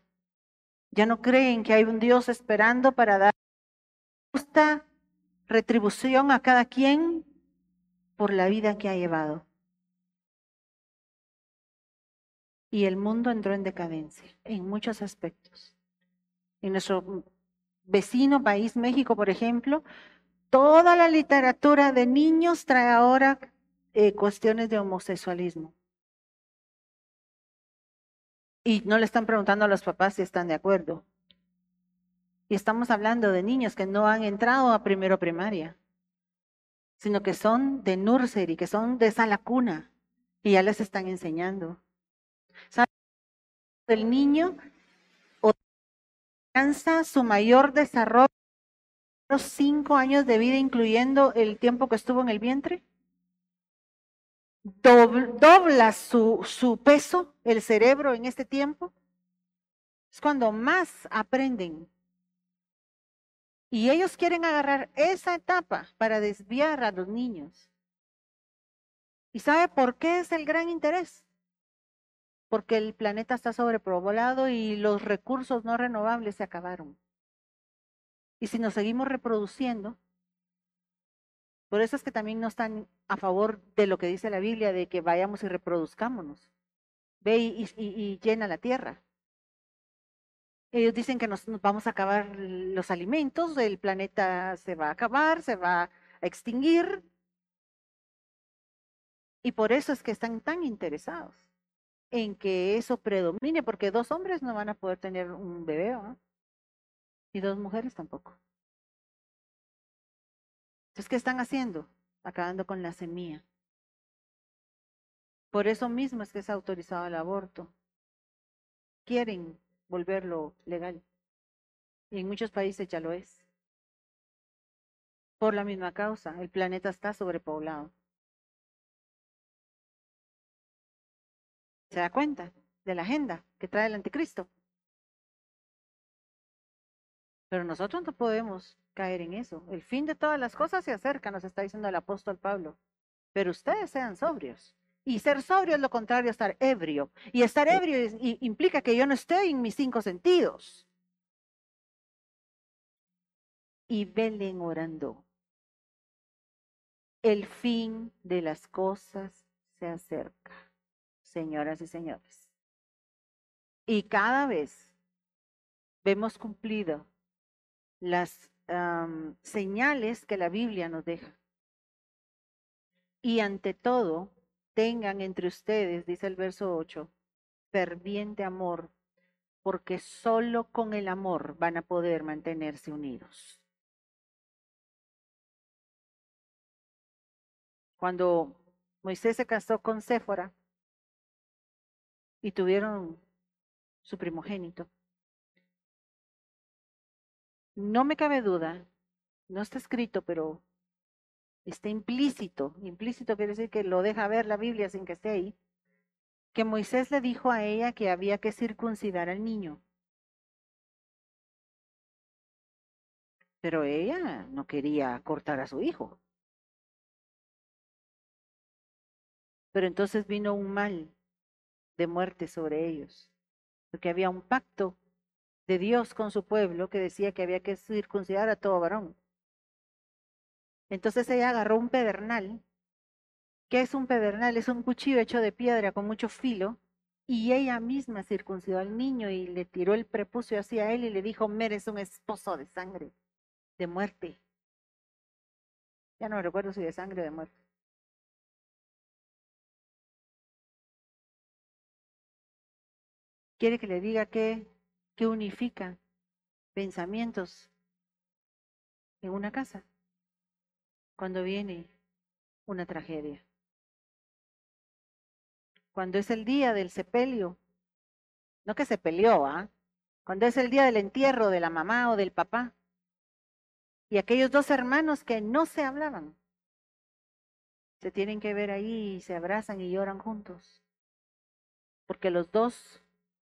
Ya no creen que hay un Dios esperando para dar justa retribución a cada quien por la vida que ha llevado. Y el mundo entró en decadencia en muchos aspectos. En nuestro vecino país, México, por ejemplo, toda la literatura de niños trae ahora eh, cuestiones de homosexualismo. Y no le están preguntando a los papás si están de acuerdo. Y estamos hablando de niños que no han entrado a primero primaria sino que son de nursery, que son de esa lacuna y ya les están enseñando. ¿Saben? El niño alcanza su mayor desarrollo los cinco años de vida, incluyendo el tiempo que estuvo en el vientre. Dobla su, su peso, el cerebro en este tiempo. Es cuando más aprenden. Y ellos quieren agarrar esa etapa para desviar a los niños. ¿Y sabe por qué es el gran interés? Porque el planeta está sobrepoblado y los recursos no renovables se acabaron. Y si nos seguimos reproduciendo, por eso es que también no están a favor de lo que dice la Biblia, de que vayamos y reproduzcámonos. Ve y, y llena la tierra. Ellos dicen que nos, vamos a acabar los alimentos, el planeta se va a acabar, se va a extinguir. Y por eso es que están tan interesados en que eso predomine, porque dos hombres no van a poder tener un bebé. Y dos mujeres tampoco. Entonces, ¿qué están haciendo? Acabando con la semilla. Por eso mismo es que es autorizado el aborto. Quieren volverlo legal. Y en muchos países ya lo es. Por la misma causa, el planeta está sobrepoblado. ¿Se da cuenta de la agenda que trae el anticristo? Pero nosotros no podemos caer en eso. El fin de todas las cosas se acerca, nos está diciendo el apóstol Pablo. Pero ustedes sean sobrios. Y ser sobrio es lo contrario a estar ebrio. Y estar ebrio implica que yo no estoy en mis cinco sentidos. Y velen orando. El fin de las cosas se acerca, señoras y señores. Y cada vez vemos cumplido las señales que la Biblia nos deja. Y ante todo, tengan entre ustedes, dice el verso 8, ferviente amor, porque solo con el amor van a poder mantenerse unidos. Cuando Moisés se casó con Séfora y tuvieron su primogénito, no me cabe duda, no está escrito, pero está implícito. Implícito quiere decir que lo deja ver la Biblia sin que esté ahí. Que Moisés le dijo a ella que había que circuncidar al niño. Pero ella no quería cortar a su hijo. Pero entonces vino un mal de muerte sobre ellos, porque había un pacto de Dios con su pueblo que decía que había que circuncidar a todo varón. Entonces ella agarró un pedernal. ¿Qué es un pedernal? Es un cuchillo hecho de piedra con mucho filo. Y ella misma circuncidó al niño y le tiró el prepucio hacia él y le dijo, meres un esposo de sangre, de muerte. Ya no recuerdo si de sangre o de muerte. Quiere que le diga que que unifica pensamientos en una casa cuando viene una tragedia. Cuando es el día del sepelio, no que se peleó, ¿ah? Cuando es el día del entierro de la mamá o del papá. Y aquellos dos hermanos que no se hablaban, se tienen que ver ahí y se abrazan y lloran juntos. Porque los dos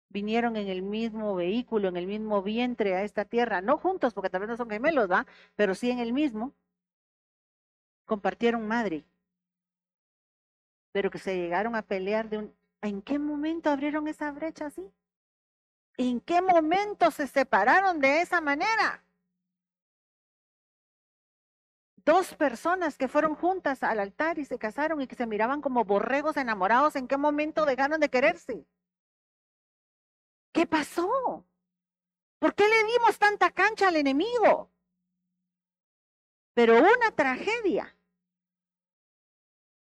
vinieron en el mismo vehículo, en el mismo vientre a esta tierra, no juntos, porque tal vez no son gemelos, ¿va? Pero sí en el mismo. Compartieron madre. Pero que se llegaron a pelear de un... ¿En qué momento abrieron esa brecha así? ¿En qué momento se separaron de esa manera? Dos personas que fueron juntas al altar y se casaron y que se miraban como borregos enamorados, ¿en qué momento dejaron de quererse? ¿Qué pasó? ¿Por qué le dimos tanta cancha al enemigo? Pero una tragedia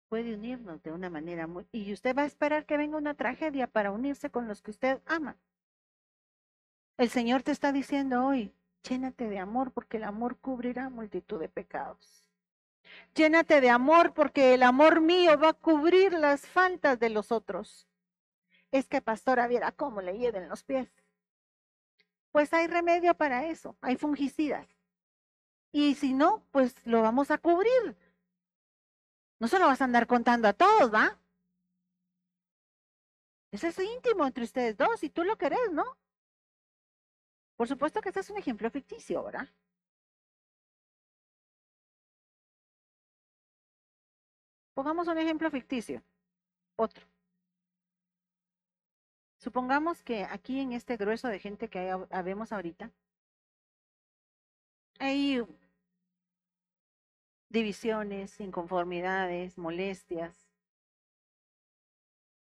puede unirnos de una manera muy... Y usted va a esperar que venga una tragedia para unirse con los que usted ama. El Señor te está diciendo hoy, llénate de amor porque el amor cubrirá multitud de pecados. Llénate de amor porque el amor mío va a cubrir las faltas de los otros es que pastora viera cómo le lleven los pies. Pues hay remedio para eso, hay fungicidas. Y si no, pues lo vamos a cubrir. No se lo vas a andar contando a todos, ¿va? Eso es íntimo entre ustedes dos, si tú lo querés, ¿no? Por supuesto que este es un ejemplo ficticio, ¿verdad? Pongamos un ejemplo ficticio. Otro. Supongamos que aquí en este grueso de gente que habemos ahorita, hay divisiones, inconformidades, molestias,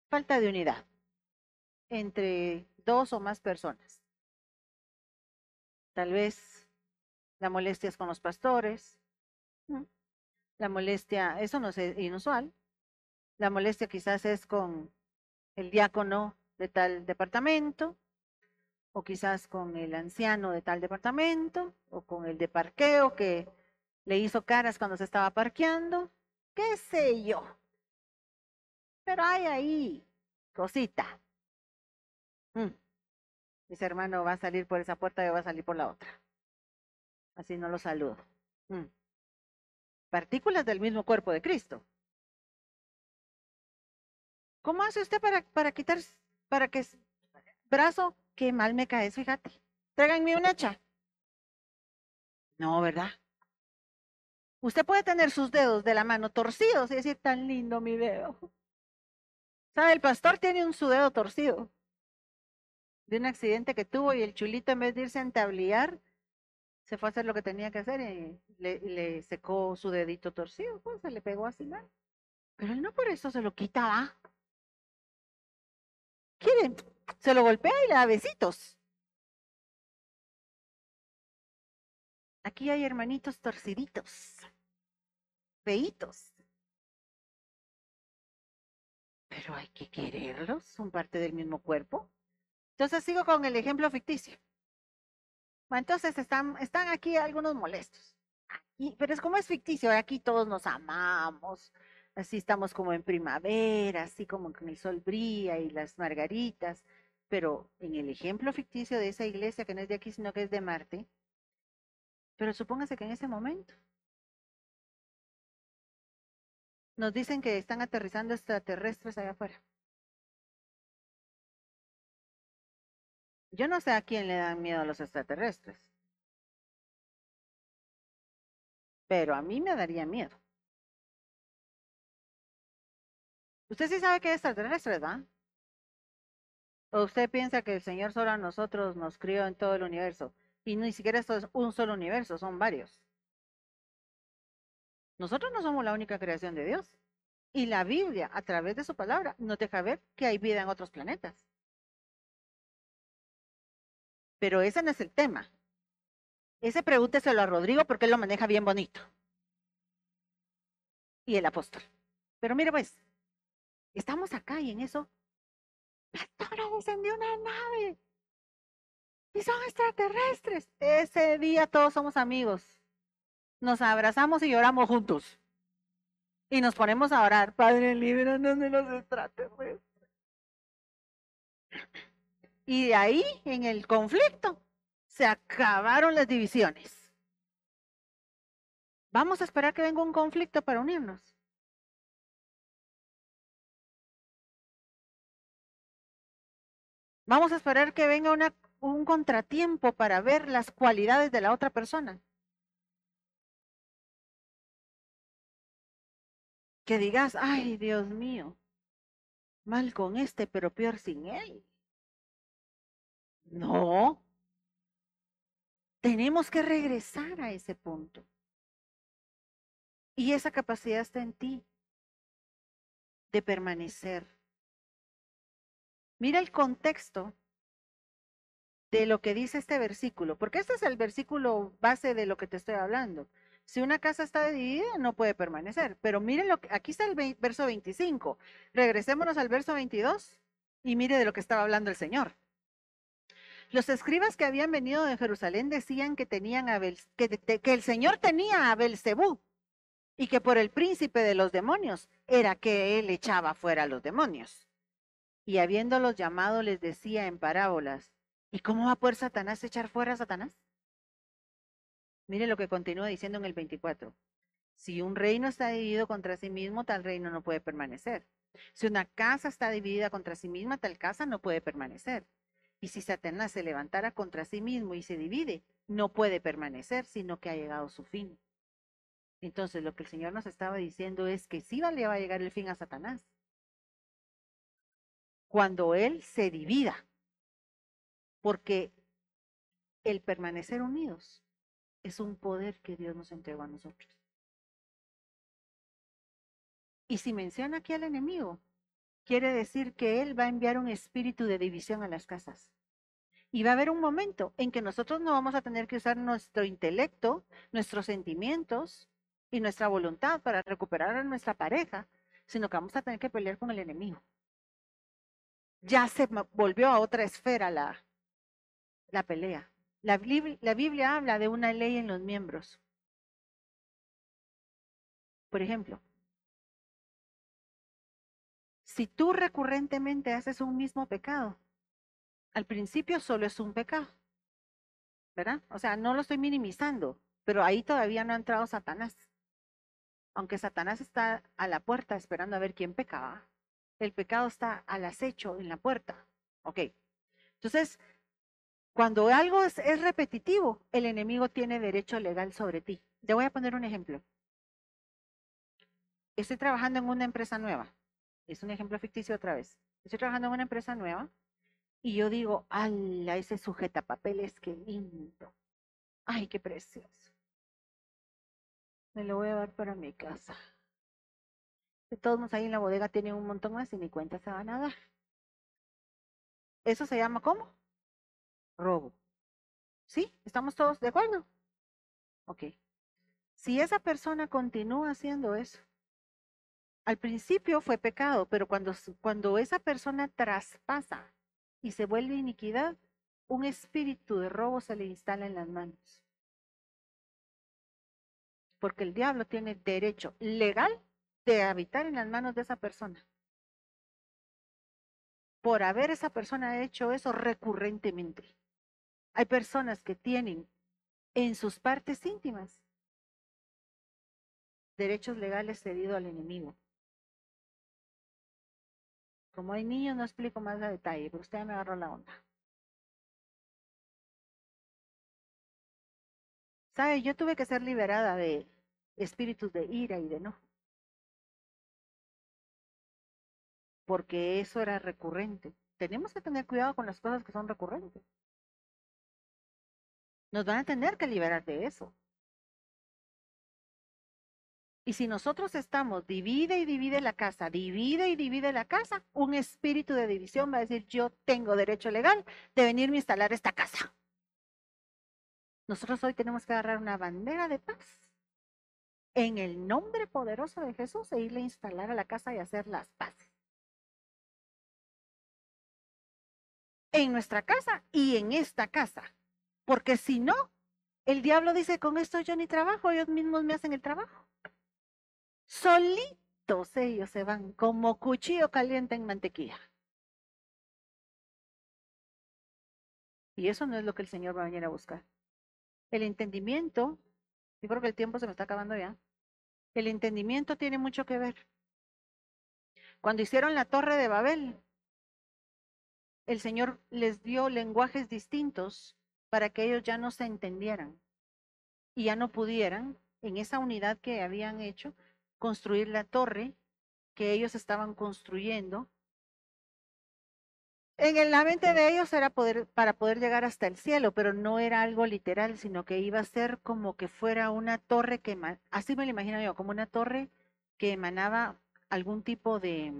falta de unidad entre dos o más personas. Tal vez la molestia es con los pastores, la molestia, eso no es inusual, la molestia quizás es con el diácono de tal departamento, o quizás con el anciano de tal departamento, o con el de parqueo que le hizo caras cuando se estaba parqueando, qué sé yo. Pero hay ahí cosita. Mm. Hermano, va a salir por esa puerta y va a salir por la otra. Así no lo saludo. Mm. Partículas del mismo cuerpo de Cristo. ¿Cómo hace usted para, para quitar, para que brazo, qué mal me cae, fíjate. Tráiganme un hacha. No, ¿verdad? Usted puede tener sus dedos de la mano torcidos y decir, tan lindo mi dedo. ¿Sabe? El pastor tiene un su dedo torcido de un accidente que tuvo y el chulito en vez de irse a entabliar, se fue a hacer lo que tenía que hacer y le, secó su dedito torcido, pues se le pegó así mal. Pero él no por eso se lo quita, ¿ah? ¿Quieren? Se lo golpea y le da besitos. Aquí hay hermanitos torciditos, feitos. Pero hay que quererlos, son parte del mismo cuerpo. Entonces sigo con el ejemplo ficticio. Entonces están, están aquí algunos molestos. pero es como es ficticio, aquí todos nos amamos, así estamos como en primavera, así como con el sol brilla y las margaritas, pero en el ejemplo ficticio de esa iglesia que no es de aquí, sino que es de Marte, pero supóngase que en ese momento nos dicen que están aterrizando extraterrestres allá afuera. Yo no sé a quién le dan miedo a los extraterrestres, pero a mí me daría miedo. Usted sí sabe que es extraterrestre, ¿verdad? ¿O usted piensa que el Señor solo a nosotros nos crió en todo el universo? Y ni siquiera esto es un solo universo, son varios. Nosotros no somos la única creación de Dios. Y la Biblia, a través de su palabra, nos deja ver que hay vida en otros planetas. Pero ese no es el tema. Ese pregúnteselo a Rodrigo porque él lo maneja bien bonito. Y el apóstol. Pero mire pues, estamos acá y en eso, la descendió una nave y son extraterrestres. Ese día todos somos amigos. Nos abrazamos y lloramos juntos. Y nos ponemos a orar. Padre, líbranos de los extraterrestres. Y de ahí, en el conflicto, se acabaron las divisiones. Vamos a esperar que venga un conflicto para unirnos. Vamos a esperar que venga un contratiempo para ver las cualidades de la otra persona. Que digas, ay Dios mío, mal con este, pero peor sin él. No. Tenemos que regresar a ese punto. Y esa capacidad está en ti de permanecer. Mira el contexto de lo que dice este versículo, porque este es el versículo base de lo que te estoy hablando. Si una casa está dividida, no puede permanecer. Pero mire lo que, aquí está el verso 25. Regresémonos al verso 22 y mire de lo que estaba hablando el Señor. Los escribas que habían venido de Jerusalén decían que tenían que, que, el Señor tenía a Belcebú y que por el príncipe de los demonios era que él echaba fuera a los demonios. Y habiéndolos llamado les decía en parábolas, ¿Y cómo va a poder Satanás echar fuera a Satanás? Mire lo que continúa diciendo en el 24. Si un reino está dividido contra sí mismo, tal reino no puede permanecer. Si una casa está dividida contra sí misma, tal casa no puede permanecer. Y si Satanás se levantara contra sí mismo y se divide, no puede permanecer, sino que ha llegado su fin. Entonces, lo que el Señor nos estaba diciendo es que sí le va a llegar el fin a Satanás. Cuando Él se divida porque el permanecer unidos es un poder que Dios nos entregó a nosotros. Y si menciona aquí al enemigo, quiere decir que Él va a enviar un espíritu de división a las casas. Y va a haber un momento en que nosotros no vamos a tener que usar nuestro intelecto, nuestros sentimientos y nuestra voluntad para recuperar a nuestra pareja, sino que vamos a tener que pelear con el enemigo. Ya se volvió a otra esfera la, la pelea. La, Biblia habla de una ley en los miembros. Por ejemplo, si tú recurrentemente haces un mismo pecado, al principio solo es un pecado, ¿verdad? O sea, no lo estoy minimizando, pero ahí todavía no ha entrado Satanás. Aunque Satanás está a la puerta esperando a ver quién pecaba, el pecado está al acecho en la puerta. Ok. Entonces, cuando algo es, repetitivo, el enemigo tiene derecho legal sobre ti. Te voy a poner un ejemplo. Estoy trabajando en una empresa nueva. Es un ejemplo ficticio otra vez. Estoy trabajando en una empresa nueva y yo digo, ¡ala! Ese sujeta papeles, qué lindo. ¡Ay, qué precioso! Me lo voy a dar para mi casa. Todos modos, ahí en la bodega tienen un montón más y ni cuenta se van a dar. ¿Eso se llama cómo? Robo. ¿Sí? ¿Estamos todos de acuerdo? Ok. Si esa persona continúa haciendo eso, al principio fue pecado, pero cuando, cuando esa persona traspasa y se vuelve iniquidad, un espíritu de robo se le instala en las manos. Porque el diablo tiene derecho legal de habitar en las manos de esa persona. Por haber esa persona hecho eso recurrentemente. Hay personas que tienen en sus partes íntimas derechos legales cedidos al enemigo. Como hay niños, no explico más a detalle, pero usted me agarró la onda. ¿Sabe? Yo tuve que ser liberada de espíritus de ira y de enojo. Porque eso era recurrente. Tenemos que tener cuidado con las cosas que son recurrentes. Nos van a tener que liberar de eso. Y si nosotros estamos, divide y divide la casa, divide y divide la casa, un espíritu de división va a decir, yo tengo derecho legal de venirme a instalar esta casa. Nosotros hoy tenemos que agarrar una bandera de paz en el nombre poderoso de Jesús e irle a instalar a la casa y hacer las paces. En nuestra casa y en esta casa. Porque si no, el diablo dice, con esto yo ni trabajo, ellos mismos me hacen el trabajo. Solitos ellos se van como cuchillo caliente en mantequilla. Y eso no es lo que el Señor va a venir a buscar. El entendimiento, yo creo que el tiempo se me está acabando ya. El entendimiento tiene mucho que ver. Cuando hicieron la torre de Babel, el Señor les dio lenguajes distintos para que ellos ya no se entendieran y ya no pudieran, en esa unidad que habían hecho, construir la torre que ellos estaban construyendo. En la mente de ellos era poder, para poder llegar hasta el cielo, pero no era algo literal, sino que iba a ser como que fuera una torre que, así me lo imagino yo, como una torre que emanaba algún tipo de,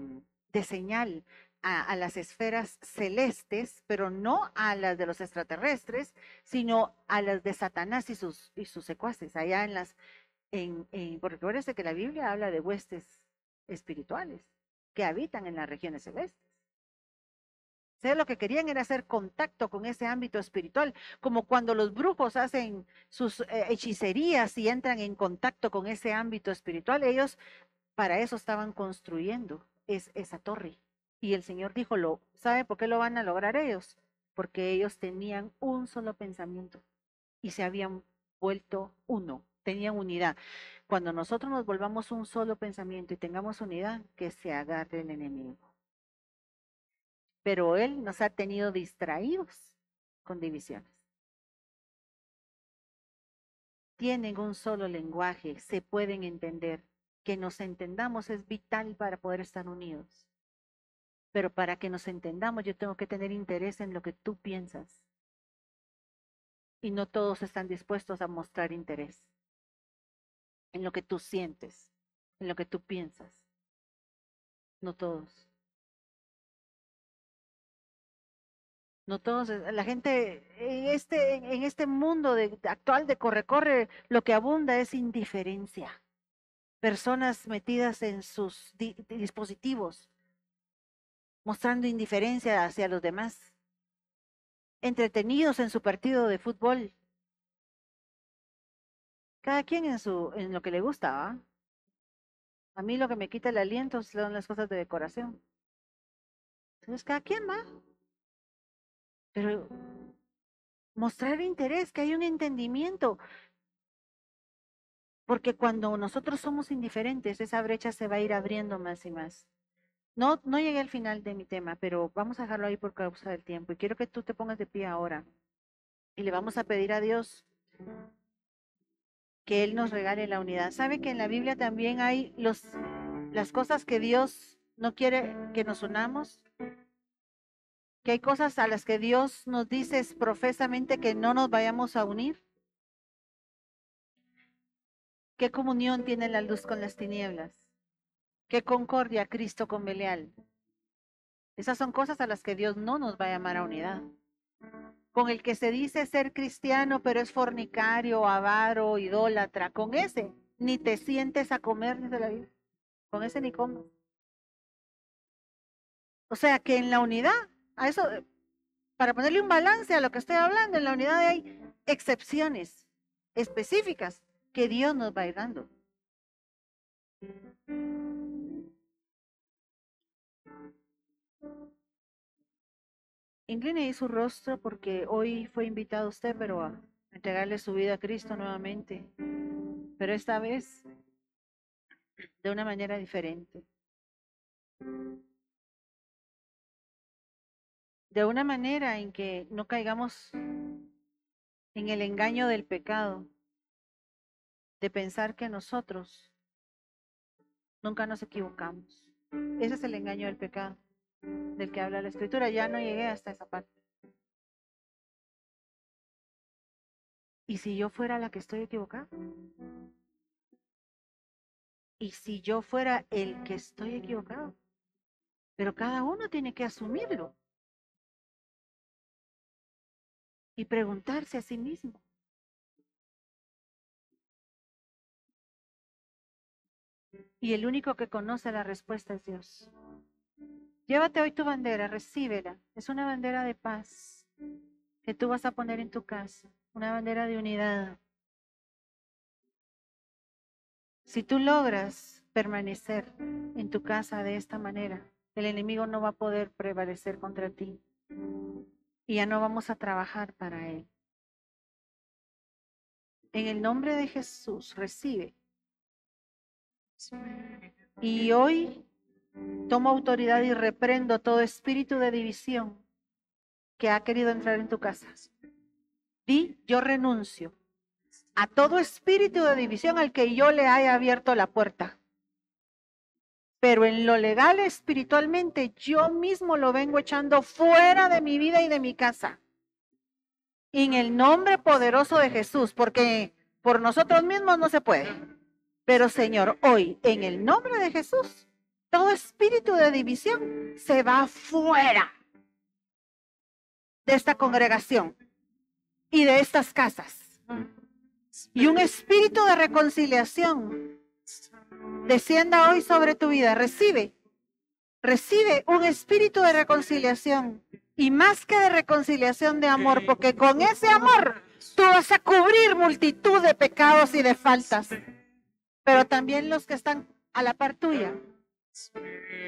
de señal a, a, las esferas celestes, pero no a las de los extraterrestres, sino a las de Satanás y sus, y sus secuaces, allá en las, en, en, porque acuérdense que la Biblia habla de huestes espirituales que habitan en las regiones celestes. sea, lo que querían era hacer contacto con ese ámbito espiritual, como cuando los brujos hacen sus eh, hechicerías y entran en contacto con ese ámbito espiritual. Ellos para eso estaban construyendo es, esa torre. Y el Señor dijo, ¿sabe por qué lo van a lograr ellos? Porque ellos tenían un solo pensamiento y se habían vuelto uno tenían unidad. Cuando nosotros nos volvamos un solo pensamiento y tengamos unidad, que se agarre el enemigo. Pero él nos ha tenido distraídos con divisiones. Tienen un solo lenguaje, se pueden entender. Que nos entendamos es vital para poder estar unidos. Pero para que nos entendamos yo tengo que tener interés en lo que tú piensas. Y no todos están dispuestos a mostrar interés en lo que tú sientes, en lo que tú piensas. No todos. No todos, eh, la gente en este, en este mundo actual de corre-corre, lo que abunda es indiferencia. Personas metidas en sus dispositivos, mostrando indiferencia hacia los demás, entretenidos en su partido de fútbol, cada quien en, su, en lo que le gusta, A mí lo que me quita el aliento son las cosas de decoración. Entonces, cada quien va. Pero mostrar interés, que hay un entendimiento. Porque cuando nosotros somos indiferentes, esa brecha se va a ir abriendo más y más. No, no llegué al final de mi tema, pero vamos a dejarlo ahí por causa del tiempo. Y quiero que tú te pongas de pie ahora. Y le vamos a pedir a Dios que Él nos regale la unidad. ¿Sabe que en la Biblia también hay las cosas que Dios no quiere que nos unamos? Que hay cosas a las que Dios nos dice profesamente que no nos vayamos a unir. ¿Qué comunión tiene la luz con las tinieblas? ¿Qué concordia Cristo con Belial? Esas son cosas a las que Dios no nos va a llamar a unidad. Con el que se dice ser cristiano, pero es fornicario, avaro, idólatra, con ese ni te sientes a comer, dice la vida. Con ese ni comes. O sea que en la unidad, eso, para ponerle un balance a lo que estoy hablando, en la unidad hay excepciones específicas que Dios nos va a ir dando. Incline su rostro porque hoy fue invitado usted, pero a entregarle su vida a Cristo nuevamente. Pero esta vez de una manera diferente. De una manera en que no caigamos en el engaño del pecado, de pensar que nosotros nunca nos equivocamos. Ese es el engaño del pecado del que habla la escritura. Ya no llegué hasta esa parte. ¿Y si yo fuera la que estoy equivocada? ¿Y si yo fuera el que estoy equivocado? Pero cada uno tiene que asumirlo y preguntarse a sí mismo. Y el único que conoce la respuesta es Dios. Llévate hoy tu bandera, recíbela. Es una bandera de paz que tú vas a poner en tu casa, una bandera de unidad. Si tú logras permanecer en tu casa de esta manera, el enemigo no va a poder prevalecer contra ti y ya no vamos a trabajar para él. En el nombre de Jesús, recibe. Y hoy Tomo autoridad y reprendo todo espíritu de división que ha querido entrar en tu casa. Di, yo renuncio a todo espíritu de división al que yo le haya abierto la puerta. Pero en lo legal espiritualmente yo mismo lo vengo echando fuera de mi vida y de mi casa. En el nombre poderoso de Jesús, porque por nosotros mismos no se puede. Pero Señor, hoy en el nombre de Jesús, todo espíritu de división se va fuera de esta congregación y de estas casas. Y un espíritu de reconciliación descienda hoy sobre tu vida. Recibe, recibe un espíritu de reconciliación y más que de reconciliación de amor, porque con ese amor tú vas a cubrir multitud de pecados y de faltas, pero también los que están a la par tuya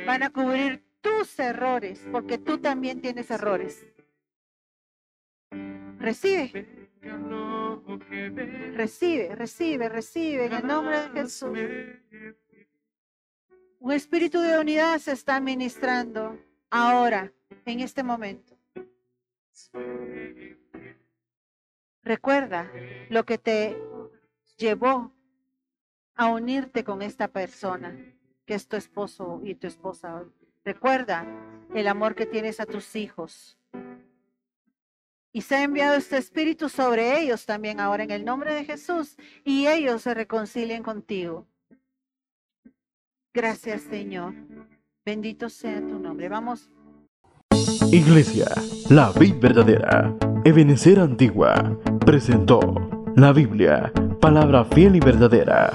van a cubrir tus errores, porque tú también tienes errores. Recibe. Recibe, recibe, recibe en el nombre de Jesús. Un espíritu de unidad se está ministrando ahora, en este momento. Recuerda lo que te llevó a unirte con esta persona que es tu esposo y tu esposa hoy. Recuerda el amor que tienes a tus hijos. Y se ha enviado este espíritu sobre ellos también ahora en el nombre de Jesús y ellos se reconcilien contigo. Gracias Señor. Bendito sea tu nombre. Vamos. Iglesia, la vida verdadera, Ebenecer Antigua, presentó la Biblia, palabra fiel y verdadera